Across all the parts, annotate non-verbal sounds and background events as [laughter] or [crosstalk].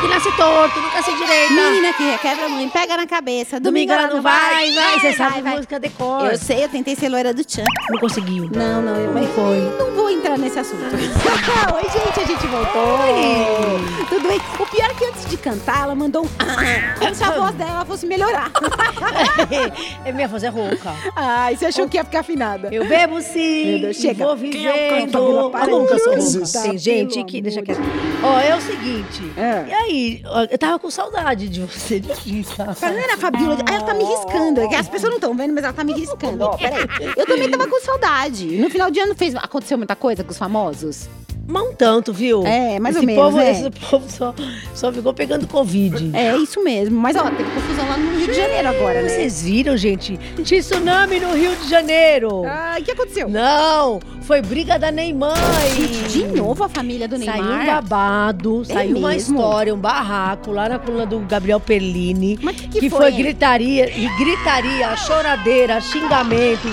que nasce torto, nunca se direita. Menina que quebra muito, pega na cabeça. Domingo ela não vai, vai. Você vai, sabe vai. música decor. Eu sei, eu tentei ser loira do Tchan. Não conseguiu. Não, não, eu Como foi? não vou entrar nesse assunto. [laughs] Oi, gente, a gente voltou. Tudo bem? O pior é que antes de cantar, ela mandou um. [laughs] Como se a voz dela fosse melhorar. [laughs] é minha voz é rouca. Ai, você achou que ia ficar afinada? Eu bebo sim. Meu Deus, chega. vou é vivendo. cantor? Para Ah, nunca sou rouca. Tem gente que. Deixa quieto. Ó, é o seguinte. É. Aí, eu tava com saudade de você de Rita. Fernanda é Fabiola, ah, ela tá me riscando. É as pessoas não estão vendo, mas ela tá me riscando. Ó, peraí. Eu também tava com saudade. No final de ano fez, aconteceu muita coisa com os famosos? Mas um tanto, viu? É, mais ou esse menos, Povo, né? Esse povo só, só ficou pegando Covid. É isso mesmo. Mas ó, teve confusão lá no Rio de Janeiro agora, né? Vocês viram, gente? Tinha tsunami no Rio de Janeiro. Ah, o que aconteceu? Não, foi briga da Neymar. De novo a família do Neymar. Saiu um babado, É saiu uma mesmo? história, um barraco lá na coluna do Gabriel Perlini. Mas que que que foi, foi gritaria, gritaria, choradeira, xingamento.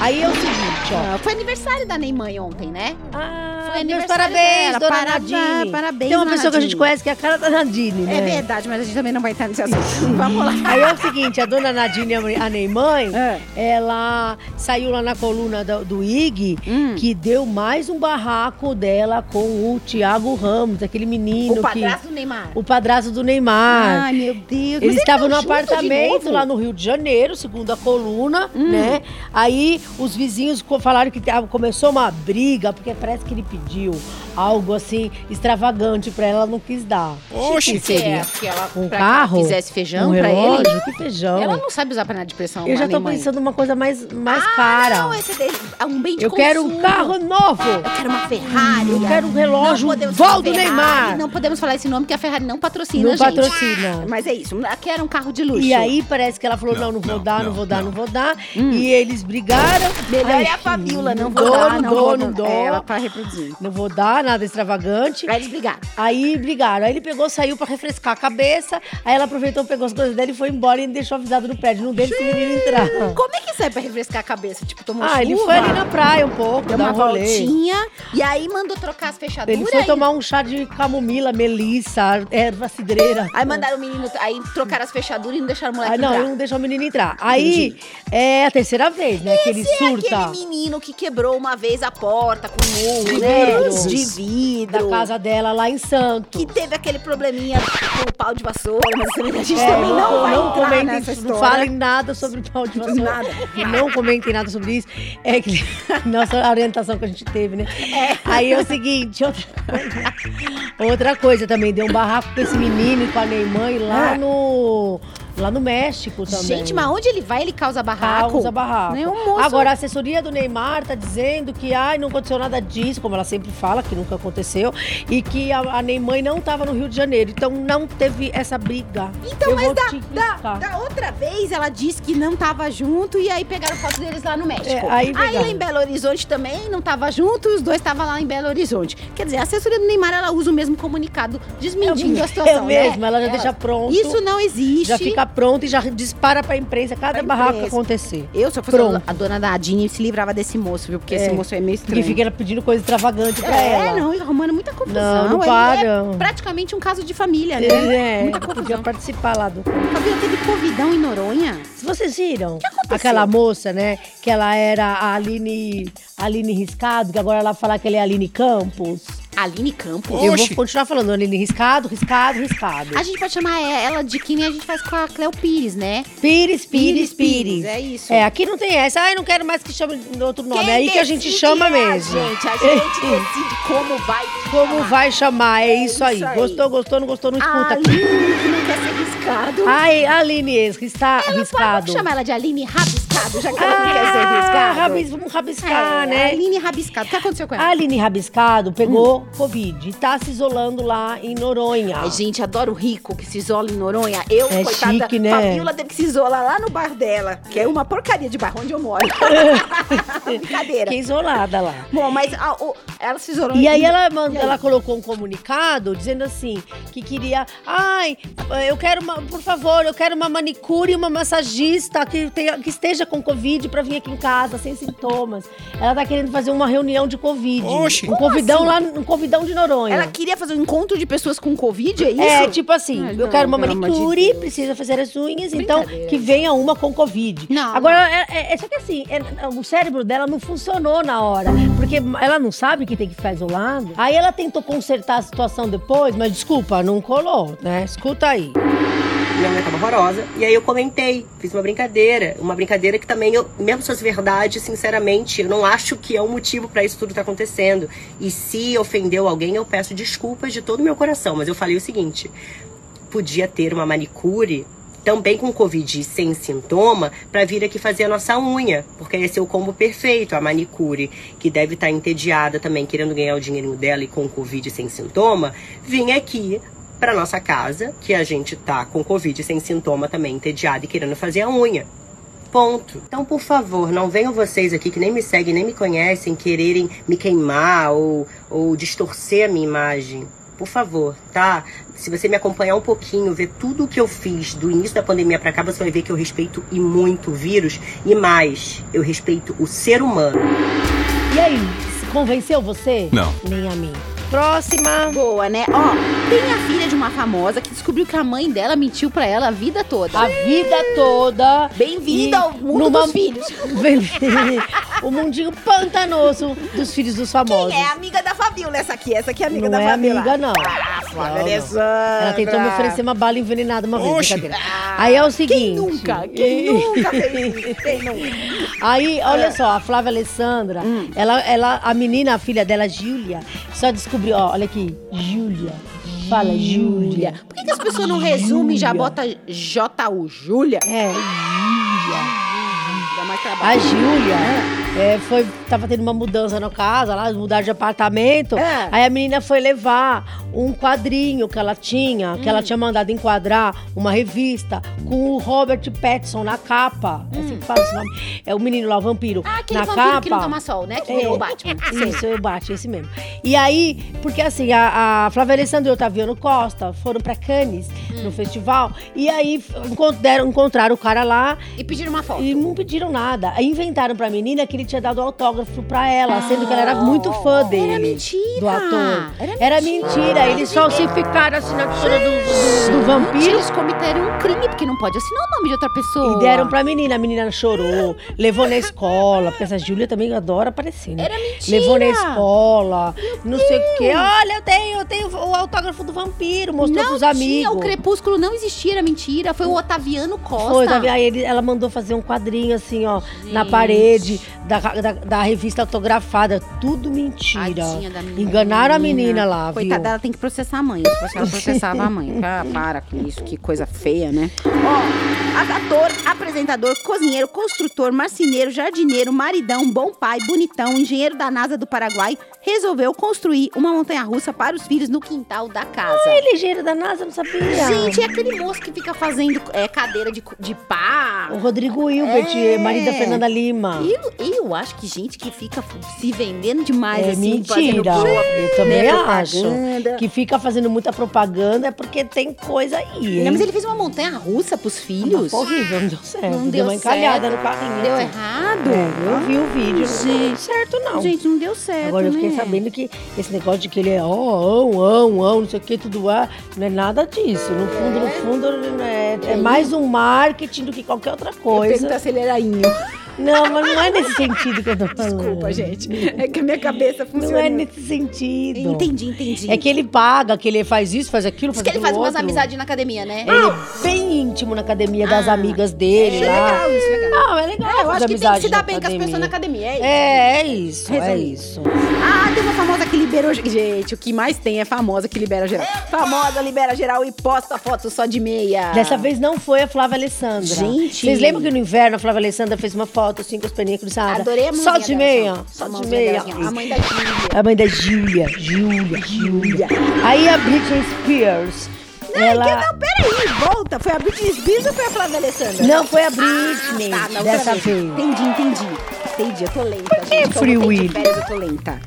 Aí é o seguinte, ó. Ah, Foi aniversário da Neymar ontem, né? Ah, Foi meus aniversário parabéns, dela. dona Parabéns, Nadine. parabéns, Tem uma pessoa que a gente Nadine. conhece que é a cara da Nadine, né? É verdade, mas a gente também não vai entrar nesse assunto. Vamos lá. Aí é o seguinte, a dona Nadine, a Neymar, É. ela saiu lá na coluna do, do IG, Hum. que deu mais um barraco dela com o Thiago Ramos, aquele menino O que... padrasto do Neymar. O padrasto do Neymar. Ai, meu Deus. Eles Mas estavam no apartamento lá no Rio de Janeiro, segundo a coluna, Hum. né? Aí os vizinhos falaram que começou uma briga, porque parece que ele pediu algo assim extravagante pra ela, ela não quis dar. Oxe, que seria? que ela Um pra carro? Que ela fizesse feijão um pra relógio? ele. Que feijão. Ela não sabe usar panela de pressão. Eu já tô pensando numa coisa mais, mais ah, cara. Não, esse dele, é um bem de eu quero um consumo. carro novo. Eu quero uma Ferrari. Eu quero um relógio Não Ferrari, Neymar. Não podemos falar esse nome, porque a Ferrari não patrocina, Não gente. patrocina. Mas é isso. Eu quero um carro de luxo. E aí parece que ela falou, não, não vou dar, não, vou dar, não vou dar. E eles brigaram. Melhor Ai, é a Fabiola, não vou dar, não não vou não dar. dou. É, Ela tá reproduzindo. Não vou dar nada extravagante. Aí eles brigaram. Aí brigaram. Aí ele pegou, saiu pra refrescar a cabeça. Aí ela aproveitou, pegou as coisas dele e foi embora e deixou avisado no prédio. Não deixa esse menino entrar. Como é que sai pra refrescar a cabeça? Tipo, tomou Ah, chuva? ele foi ali na praia um pouco, Deu uma um rolê. voltinha. E aí mandou trocar as fechaduras. Ele foi aí- tomar um chá de camomila, melissa, erva cidreira. Aí mandaram o menino, aí trocaram as fechaduras e não deixaram o moleque Ah, não, entrar. ele não deixou o menino entrar. Aí é a terceira vez, né? que ele Esse surta. é aquele menino que quebrou uma vez a porta com murro, né? vidro. De vidro. Da casa dela lá em Santos. Que teve aquele probleminha com o pau de vassoura, mas a gente É, também não, vai não comentem, nessa não história. falem nada sobre pau de vassoura. Nada. [laughs] Não comentem nada sobre isso. É que [laughs] nossa orientação que a gente teve, né? Aí é o seguinte, outra coisa, outra coisa também, deu um barraco com esse menino e com a Neymar lá É. no lá no México também. Gente, mas onde ele vai, ele causa barraco. Causa barraco. Né? Um moço... Agora, a assessoria do Neymar tá dizendo que ai, não aconteceu nada disso, como ela sempre fala, que nunca aconteceu, e que a, a Neymar não estava no Rio de Janeiro. Então não teve essa briga. Então, Eu mas da, da, da outra vez ela disse que não tava junto e aí pegaram foto deles lá no México. É, aí aí lá em Belo Horizonte também não tava junto os dois estavam lá em Belo Horizonte. Quer dizer, a assessoria do Neymar ela usa o mesmo comunicado desmentindo É a situação. mesmo, né? ela já deixa pronto. Isso não existe. Já fica pronto e já dispara pra imprensa cada Pra barraco que imprensa. acontecer. Eu, se eu fosse Pronto. a dona da Adine, se livrava desse moço, viu? Porque É. esse moço é meio estranho. fica ela pedindo coisa extravagante pra é, ela. não, e arrumando muita confusão. Não, não Ele para. É praticamente um caso de família, né? É, muita podia participar lá do. Fabiola, teve covidão em Noronha? Vocês viram aconteceu? aquela moça, né? Que ela era a Aline, Aline Riscado, que agora ela fala que ela é a Aline Campos. Aline Campos. Eu vou continuar falando Aline Riscado, Riscado, Riscado. A gente pode chamar ela de Kim e a gente faz com a Cleo Pires, né? Pires, Pires, Pires, Pires. é isso. É, aqui não tem essa. Ai, não quero mais que chame de outro nome. Quem é aí que a gente decide chama é a mesmo. gente, a gente [laughs] decide como vai Como chamar. vai chamar? É, isso, isso aí. aí. Gostou, gostou, não gostou, não escuta. Aline, que não quer ser riscado. Ai, Aline, está ela riscado. Vamos chamar ela de Aline Rabiscado, já que ela não quer ser Ah, riscado. rabis, vamos rabiscar, É, né? Aline Rabiscado. O que aconteceu com A ela? Aline Rabiscado pegou Covid e tá se isolando lá em Noronha. Ai, gente, adoro rico que se isola em Noronha. Eu, É coitada, chique, né? Fabiola teve que se isolar lá no bairro dela, que é uma porcaria de bairro onde eu moro. [laughs] Brincadeira. Fiquei isolada lá. Bom, mas a- o- ela se isolou. E aí em- ela, manda, E aí? ela colocou um comunicado dizendo assim, que queria, ai, eu quero uma, por favor, eu quero uma manicure e uma massagista que, tenha, que esteja com Covid pra vir aqui em casa, sem sintomas. Ela tá querendo fazer uma reunião de Covid. Oxe. Um convidão lá, um convidão de Noronha. Ela queria fazer um encontro de pessoas com Covid, é isso? É, tipo assim, eu não, quero uma de manicure, Deus. precisa fazer as unhas, então que venha uma com Covid. Não, Agora, é, é- é só que assim, é- o cérebro dela não funcionou na hora, porque ela não sabe que tem que ficar isolado. Aí ela tentou consertar a situação depois, mas desculpa, não colou, né? Escuta aí. Minha mãe tava horrorosa. E aí eu comentei, fiz uma brincadeira. Uma brincadeira que também, eu, mesmo se fosse verdade, sinceramente, eu não acho que é um motivo pra isso tudo tá acontecendo. E se ofendeu alguém, eu peço desculpas de todo o meu coração. Mas eu falei o seguinte: podia ter uma manicure. Também com Covid sem sintoma, pra vir aqui fazer a nossa unha. Porque esse é o combo perfeito. A manicure, que deve estar entediada também, querendo ganhar o dinheirinho dela e com Covid sem sintoma, vinha aqui para nossa casa, que a gente tá com Covid sem sintoma também, entediado e querendo fazer a unha. Ponto. Então, por favor, não venham vocês aqui que nem me seguem, nem me conhecem, quererem me queimar ou, ou distorcer a minha imagem. Por favor, tá? Se você me acompanhar um pouquinho, ver tudo o que eu fiz do início da pandemia pra cá, você vai ver que eu respeito e muito o vírus. E mais, eu respeito o ser humano. E aí, convenceu você? Não. Nem a mim. Próxima. Boa, né? Ó, tem a filha de uma famosa que descobriu que a mãe dela mentiu pra ela a vida toda. A vida toda. Bem-vinda ao mundo numa- dos filhos. [laughs] o mundinho pantanoso dos filhos dos famosos. Quem é amiga da Fabiola essa aqui? Essa aqui é amiga Não da é Fabiola. amiga, não. Ah, Flávia Não, não. Alessandra. Ela tentou me oferecer uma bala envenenada uma vez, Oxe. brincadeira. Aí é o seguinte. Quem nunca? Quem [laughs] nunca fez isso? Quem nunca? Aí, olha só, a Flávia Alessandra, Hum. ela, ela, a menina, a filha dela, Júlia, só descobriu, ó, olha aqui, Júlia. Fala, Júlia. Por que, que as pessoas não resumem e já bota J-U? Júlia? É, Júlia. Dá mais A trabalho. Júlia é, foi, tava tendo uma mudança na casa, lá, mudaram de apartamento. É. Aí a menina foi levar um quadrinho que ela tinha, que Hum. ela tinha mandado enquadrar uma revista com o Robert Pattinson na capa. É assim que fala esse nome. É o menino lá, o vampiro. Hum. Ah, aquele na vampiro capa. que não toma sol, né? Que virou o Batman. [laughs] Isso, eu bate, esse mesmo. E aí, porque assim, a, a Flávia Alessandra e o Otaviano Costa foram pra Cannes, Hum. no festival, e aí f- encont- deram- encontraram o cara lá E pediram uma foto. e não pediram nada. Aí inventaram pra menina que ele tinha dado autógrafo pra ela, sendo que ela era muito fã dele. Era mentira. Do ator. Era Era mentira. Eles falsificaram a assinatura do, do, do vampiro. Eles cometeram um crime, porque não pode assinar o nome de outra pessoa. E deram pra menina. A menina chorou, levou na escola, porque essa Júlia também adora aparecer, né? Era mentira. Levou na escola, não sei o quê. Olha, eu tenho, eu tenho o autógrafo do vampiro, mostrou não pros tinha, amigos. o crepúsculo não existia, era mentira. Foi o Otaviano Costa. Foi, vendo? Aí ele- ela mandou fazer um quadrinho assim, ó, na Gente. parede da, da, da revista autografada. Tudo mentira. Tadinha da menina. Enganaram a menina lá, Coitada, viu? ela tem que processar a mãe. Ela processava a mãe. [laughs] Ah, para com isso, que coisa feia, né? Ó, ator, apresentador, cozinheiro, construtor, marceneiro, jardineiro, maridão, bom pai, bonitão, engenheiro da NASA do Paraguai, resolveu construir uma montanha-russa para os filhos no quintal da casa. Ele é ligeiro da NASA, não sabia. Gente, é aquele moço que fica fazendo é, cadeira de, de pá. O Rodrigo Hilbert, É. marido da Fernanda Lima. Eu, eu acho que gente que fica se vendendo demais, É assim, mentira. fazendo Eu também né, acho. Que fica fazendo muita propaganda é porque tem coisa aí? Não, mas ele fez uma montanha russa pros filhos. Foi horrível, não deu certo. Não deu deu uma encalhada certo. no carrinho. Deu assim. errado. É, eu vi o vídeo, não deu certo não. Gente, não deu certo, Agora eu fiquei né? sabendo que esse negócio de que ele é ó, ão, ão, ão, não sei o que, tudo é, não é nada disso. No fundo, no fundo, é, é mais um marketing do que qualquer outra Eu coisa. perguntar se ele era inho. Não, mas não é nesse sentido que eu tô falando. Desculpa, gente. É que a minha cabeça Não funciona. é nesse sentido. Entendi, entendi. É que ele paga, que ele faz isso, faz aquilo, Diz faz que ele faz umas outro. amizades na academia, né? Ele é bem íntimo na academia das Ah, amigas dele é lá. legal isso, legal. Não, é legal. É, eu acho que tem que se dar bem com as pessoas na academia. É isso. É, é isso, é Resumindo. isso. Ah, tem uma famosa que liberou. Gente, o que mais tem é famosa que libera geral. Famosa libera geral e posta foto só de meia. Dessa vez não foi a Flávia Alessandra. Gente. Vocês lembram que no inverno a Flávia Alessandra fez uma foto assim com as perninhas cruzadas? Adorei a mãozinha Só de meia. assim. Só de meia. dela, assim. A mãe da Júlia. A mãe da Júlia. Júlia, Júlia. Aí a Britney Spears. ela... Não, peraí, volta. Foi a Britney Spears ou foi a Flávia Alessandra? Não, foi a Britney Ah, tá, outra dessa vez. Entendi, entendi. Entendi, eu tô lenta. Por que gente. Free Willy? eu tô lenta.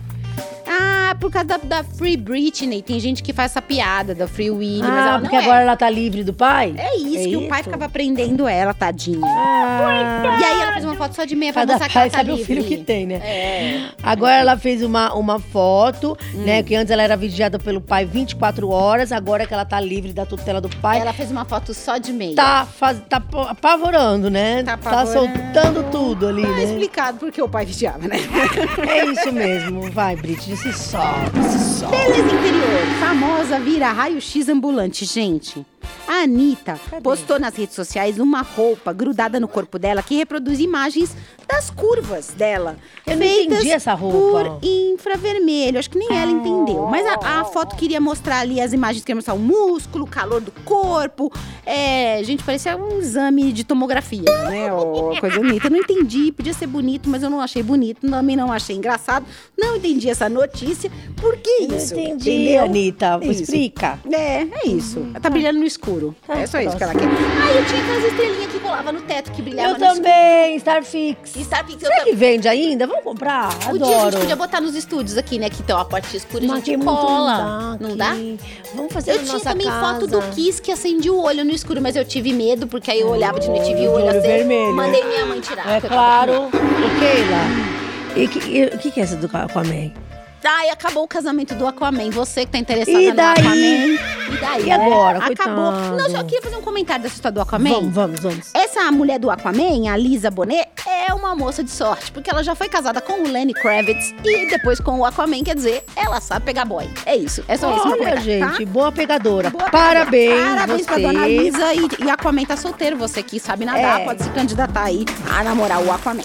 Por causa da, da Free Britney. Tem gente que faz essa piada da Free Willy, mas Ah, porque não agora é. ela tá livre do pai? É isso, É que o pai isso? ficava prendendo ela, tadinha. Ah, E aí ela fez uma foto só de meia pra cada mostrar que pai ela tá sabe livre. o filho que tem, né? É. Agora ela fez uma, uma foto, Hum. né? Que antes ela era vigiada pelo pai 24 horas, agora que ela tá livre da tutela do pai, Ela fez uma foto só de meia. tá, faz, tá apavorando, né? Tá Tá, apavorando. soltando tudo ali, Tá né? explicado porque o pai vigiava, né? É isso mesmo. Vai, Brit, se solta, se solta. Beleza interior. Famosa vira raio-x ambulante, gente. A Anitta Cadê? postou nas redes sociais uma roupa grudada no corpo dela que reproduz imagens das curvas dela. Eu não entendi essa roupa. Por infravermelho. Acho que nem ela entendeu. Mas a, a foto queria mostrar ali as imagens, queria mostrar o músculo, o calor do corpo. É, gente, parecia um exame de tomografia, né? Ou coisa [laughs] bonita. Eu não entendi, podia ser bonito, mas eu não achei bonito. Também não achei engraçado. Não entendi essa notícia. Por que Não isso? entendi, Entendeu? Anitta. Isso. Explica. É, é isso. Ela tá brilhando no escuro. Tá, é só isso que ela quer. Ah, eu tinha aquelas estrelinhas que colava no teto, que brilhavam Eu no também, Starfix. escuro. E Starfix, eu Será que vende ainda? Vamos comprar? O dia a gente Adoro. podia botar nos estúdios aqui, né? Que tem uma parte escura e a Mas gente cola. Não dá? Vamos fazer Eu na tinha também casa. foto do Kiss que acendia o olho no escuro, mas eu tive medo, porque aí eu olhava de noite e vi o olho olho assim. vermelho. Mandei minha mãe tirar. É claro. Ô, Keila. E que- o que, que é essa do Aquaman? Ai, acabou o casamento do Aquaman. Você que tá interessada E no? Aquaman. E daí? E agora, Acabou. coitado? Não, só queria fazer um comentário dessa história do Aquaman. Vamos, vamos, vamos. Essa mulher do Aquaman, a Lisa Bonet, é uma moça de sorte, porque ela já foi casada com o Lenny Kravitz e depois com o Aquaman, quer dizer, ela sabe pegar boy. É isso, é só isso meu Olha, tá? gente, boa pegadora. Boa Parabéns, Parabéns você. pra dona Lisa e, e Aquaman tá solteiro. Você que sabe nadar, É. pode se candidatar aí a namorar o Aquaman.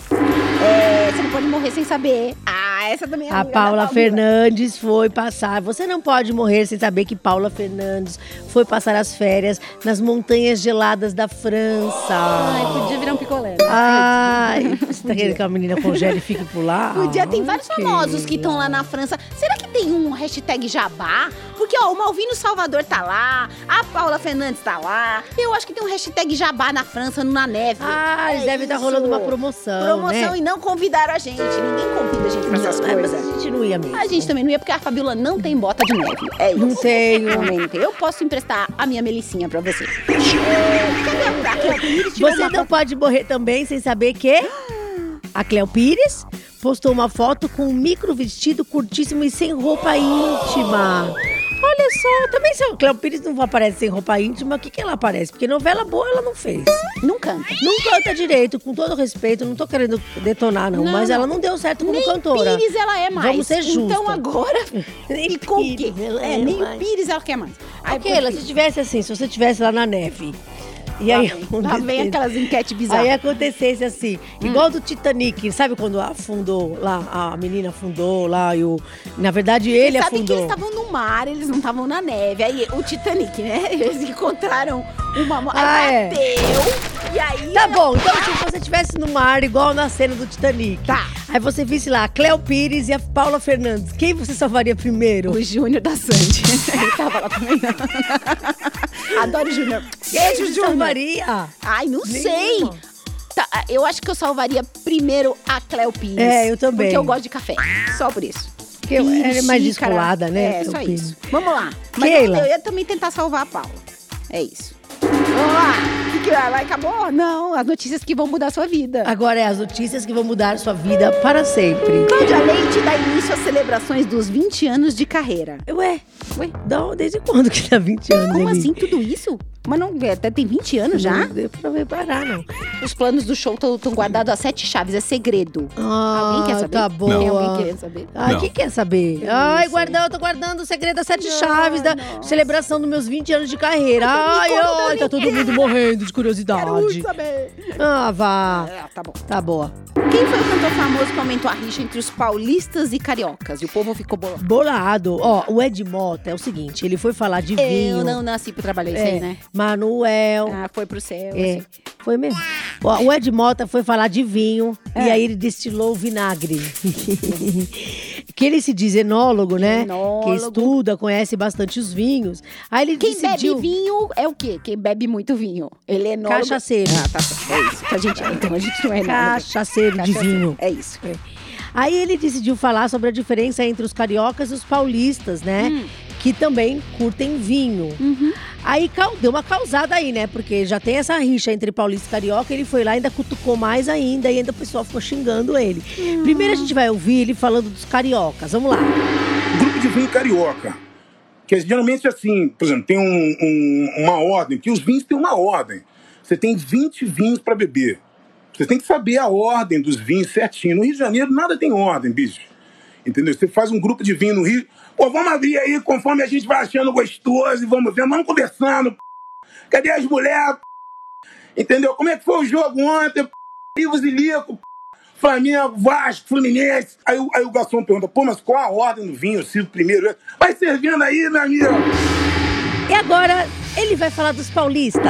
É, você não pode morrer sem saber. Ah, essa também é A da Paula. Fernandes foi passar. Você não pode morrer sem saber que Paula Fernandes foi passar as férias nas montanhas geladas da França. Ai, podia virar um picolé. né? Ai, você tá querendo que a menina congele e fique por lá? Podia, tem vários famosos que estão lá na França. Será que tem um hashtag jabá? Porque, ó, o Malvino Salvador tá lá, a Paula Fernandes tá lá. Eu acho que tem um hashtag jabá na França, na neve. Ah, É devem estar isso. rolando uma promoção, Promoção né? e não convidaram a gente. Ninguém convida a gente pra essas é, mas coisas. a gente não ia mesmo. A gente também não ia, porque a Fabiola não tem bota de neve. É isso. Não tenho. Também não tem. Eu posso emprestar a minha melicinha pra você. Você não pode morrer também sem saber que a Cleo Pires postou uma foto com um micro vestido curtíssimo e sem roupa íntima. Só, também se a Cleo Pires não aparece sem roupa íntima, o que, que ela aparece? Porque novela boa ela não fez. Não canta. Não canta direito, com todo respeito, não tô querendo detonar, não, Não, mas ela não deu certo como nem cantora. Pires ela é mais. Vamos ser justos. Então agora [laughs] Nem ficou o quê? Pires, ela É, é nem mais. o Pires ela quer mais. Ai, Keila, por se tivesse assim, se você tivesse lá na neve. E Lá aí, vem, lá vem aquelas enquetes Aí bizarras. acontecesse assim, igual do Titanic, sabe quando afundou lá, a menina afundou lá e o. Na verdade, ele Sabe que afundou. eles estavam no mar, eles não estavam na neve. Aí o Titanic, né? [laughs] Eles encontraram uma. mo- Ah, aí é. bateu. E aí. Tá bom, então se você estivesse no mar, igual na cena do Titanic. Tá. Aí você visse lá a Cleo Pires e a Paula Fernandes. Quem você salvaria primeiro? O Júnior da Sandy. [laughs] Ele tava lá também. Adoro o Júnior. Beijo, Você Júnior. salvaria? Ai, não sei. Nenhuma. Tá, eu acho que eu salvaria primeiro a Cleo Pires. É, eu também. Porque eu gosto de café. Só por isso. Porque ela é mais descolada, né? É, Cleo só Pires. isso. Vamos lá. Mas Keila. eu, eu ia também tentar salvar a Paula. É isso. Vamos lá. Que, vai? Acabou? Não, as notícias que vão mudar a sua vida. Agora é as notícias que vão mudar sua vida para sempre. Cláudia Leite dá início às celebrações dos 20 anos de carreira. Ué, Ué? dá- desde quando que tá 20 anos? Como ali? assim tudo isso? Mas não, é, até tem 20 anos já? Não deu pra parar, não. Os planos do show estão guardados a sete chaves, é segredo. Ah, Alguém quer saber? Tá boa. Tem alguém querendo saber? Ai, Não. quem quer saber? Eu Ai, sei. guardando, eu tô guardando o segredo das sete Não, chaves da nossa. celebração dos meus 20 anos de carreira. Ai, ai, tá todo mundo morrendo de curiosidade. saber. Ah, vá. Ah, tá bom. Tá boa. Quem foi o cantor famoso que aumentou a rixa entre os paulistas e cariocas? E o povo ficou bolado. Bolado. Ó, o Ed Mota é o seguinte, ele foi falar de vinho. Eu não nasci pra trabalhar isso É, aí, né? Manuel. Ah, foi pro céu. É, assim. foi mesmo. O Ed Mota foi falar de vinho É. e aí ele destilou vinagre. [laughs] que ele se diz enólogo, né? Enólogo. Que estuda, conhece bastante os vinhos. Aí ele Quem decidiu... bebe vinho é o quê? Quem bebe muito vinho. Ele é enólogo. Cachaceiro. Ah, tá certo. É isso a gente é. Então a gente não é enólogo. Cachaceiro de Cachaceiro. vinho. É isso. Aí ele decidiu falar sobre a diferença entre os cariocas e os paulistas, né? Hum. Que também curtem vinho. Uhum. Aí deu uma causada aí, né? Porque já tem essa rixa entre paulista e carioca. Ele foi lá e ainda cutucou mais ainda. E ainda o pessoal ficou xingando ele. Primeiro a gente vai ouvir ele falando dos cariocas. Vamos lá. grupo de vinho carioca. Que é geralmente assim, por exemplo, tem um- um- uma ordem, que os vinhos têm uma ordem. Você tem 20 vinhos para beber. Você tem que saber a ordem dos vinhos certinho. No Rio de Janeiro nada tem ordem, bicho. Entendeu? Você faz um grupo de vinho no Rio. Pô, vamos abrir aí conforme a gente vai achando gostoso e vamos vendo, vamos conversando. p***. Cadê as mulheres? p***? Entendeu? Como é que foi o jogo ontem? p***? Livros e Lico, p***. Flamengo, Vasco, Fluminense. Aí, o- aí o garçom pergunta, pô, mas qual a ordem do vinho? Eu sirvo primeiro. Vai servindo aí, meu amigo. E agora ele vai falar dos paulistas.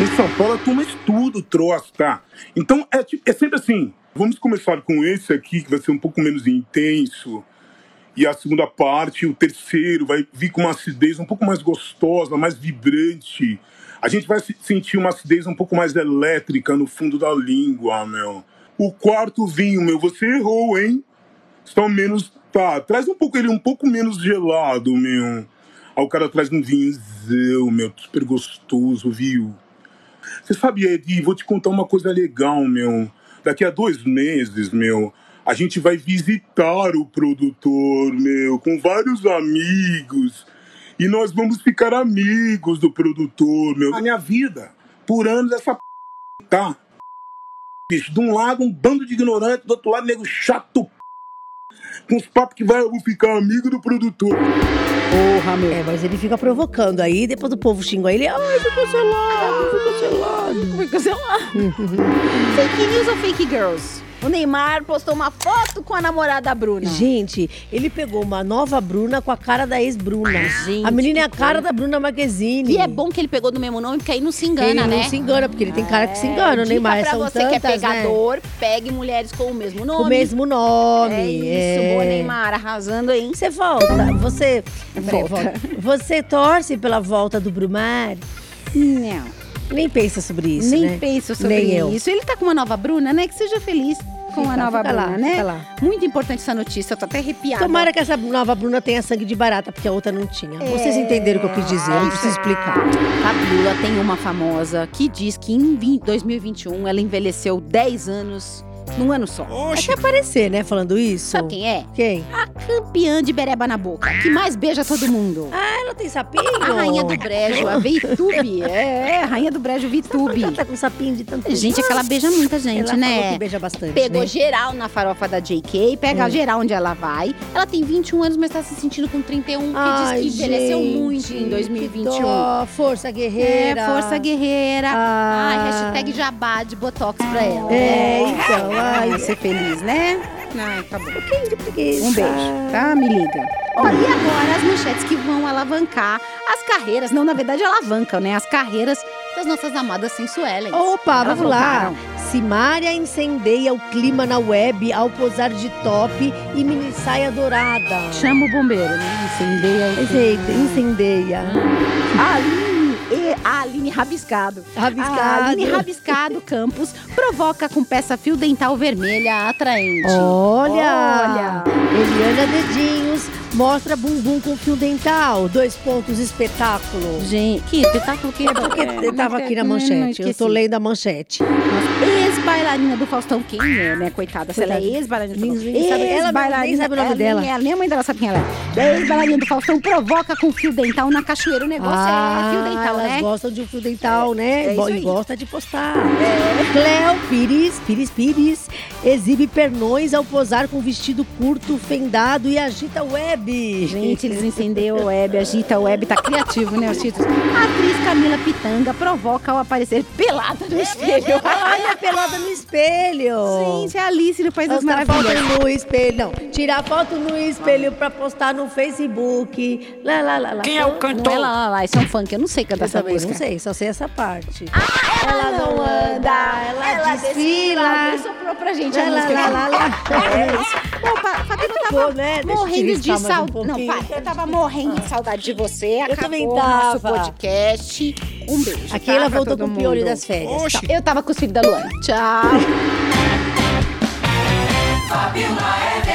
Em São Paulo a turma estuda o troço, tá? Então é, é sempre assim. Vamos começar com esse aqui, que vai ser um pouco menos intenso. E a segunda parte, o terceiro, vai vir com uma acidez um pouco mais gostosa, mais vibrante. A gente vai se- sentir uma acidez um pouco mais elétrica no fundo da língua, meu. O quarto vinho, meu, você errou, hein? Está menos. Tá, traz um pouco ele um pouco menos gelado, meu. Aí o cara traz um vinhozão, meu, super gostoso, viu? Você sabe, Edi, vou te contar uma coisa legal, meu. Daqui a dois meses, meu, a gente vai visitar o produtor, meu, com vários amigos. E nós vamos ficar amigos do produtor, meu. A minha vida, por anos, essa p... tá? Bicho, de um lado, um bando de ignorante, do outro lado, nego chato, p... com os papos que vai, eu vou ficar amigo do produtor. Porra, meu. É, mas ele fica provocando aí. Depois o povo xinga ele. Ai, foi cancelado, foi cancelado. Foi cancelado. [laughs] fake news ou fake girls? O Neymar postou uma foto com a namorada Bruna. Gente, ele pegou uma nova Bruna com a cara da ex-Bruna. Gente, a menina é a cara coisa. da Bruna Marquezine. E é bom que ele pegou do mesmo nome, porque aí não se engana, ele né? não se engana, porque ele tem cara que se engana, É, o Neymar. dica pra São você que é tantas, né? pegador, pegue mulheres com o mesmo nome. O mesmo nome. É isso, é. boa Neymar, arrasando aí. Você volta, você. Peraí, Volta. Você torce pela volta do Brumar? Não, Nem pensa sobre isso, nem né? penso sobre Nem eu. isso. Ele tá com uma nova Bruna, né? Que seja feliz com Fica, a nova fica lá, Bruna, né? lá. Muito importante essa notícia, eu tô até arrepiada. Tomara que essa nova Bruna tenha sangue de barata, porque a outra não tinha. Vocês entenderam o que eu quis dizer, eu não preciso explicar. Fabiola tem uma famosa que diz que em 20 2021 ela envelheceu 10 anos num ano só. É que aparecer, né, falando isso. Sabe quem é? Quem? A campeã de bereba na boca, que mais beija todo mundo. Ah, ela tem sapinho? A rainha do brejo, a Vitube. [laughs] É, é, a rainha do brejo, Vitube. Ela tá com sapinho de tanto Gente, é que ela beija muita gente, ela né? falou que beija bastante, Pegou né? geral na farofa da JK, pega Hum. geral onde ela vai. Ela tem 21 anos, mas tá se sentindo com 31, que Ai, diz que envelheceu gente, muito em que 2021. dó, força guerreira. É, força guerreira. Ah. Ai, hashtag jabá de botox pra ela. É, então, ai. Vai ser feliz, né? Ai, tá bom. Preguiça. Um beijo, tá? Me liga. Olha, e agora as manchetes que vão alavancar as carreiras. Não, na verdade, alavancam, né? As carreiras das nossas amadas sensuelens. Opa, Elas vamos lá. voltaram. Simária incendeia o clima na web ao posar de top e mini saia dourada. Chama o bombeiro, né? Incendeia. incendeia. A Aline, e a Aline Rabiscado. Rabiscado. A Aline Rabiscado Campos provoca com peça fio dental vermelha atraente. Olha! Olha. Eliana Dedinhos mostra bumbum com fio dental. Dois pontos, espetáculo. Gente, que espetáculo que É porque eu tava aqui na manchete. Eu tô lendo a manchete. Ex-bailarina do Faustão, quem é, né? Coitada, se ela é ex-bailarina do Faustão. sabe- ela nem sabe o nome ela dela. Nem, ela, nem a mãe dela sabe quem ela é. Ex-bailarina do Faustão provoca com fio dental na cachoeira. O negócio é fio dental, Ah, elas né? gostam de um fio dental, né? é Bo- isso e gosta de postar. Cléo Pires, Pires Pires, exibe pernões ao posar com vestido curto, fendado e agita web. Gente, eles incendiam a web, agita web, tá criativo, né, os títulos? A atriz Camila Pitanga provoca ao aparecer pelada no espelho. Olha pelada no espelho. Gente, é a Alice no País das Postar Maravilhas. foto no espelho. Não, tirar foto no espelho pra postar no Facebook. Lá, lá, lá, lá. Quem é o cantor? Não é lá, lá, lá, isso é um funk, eu não sei cantar Eu essa também música. não sei, só sei essa parte. Ela não anda, ela, desfila. desfila. Soprou pra gente a Lá, lá, música. lá, lá, lá. [laughs] É isso. Fabiana, eu tava bom, né? Eu morrendo de mais um saudade. não, para. Eu tava morrendo de saudade de você. Acabou também o nosso tava. podcast. Um beijo. A tá, Keila voltou com o piolho mundo. das férias. Oxe. Eu tava com os filhos da Luana. Tchau. Fabiola é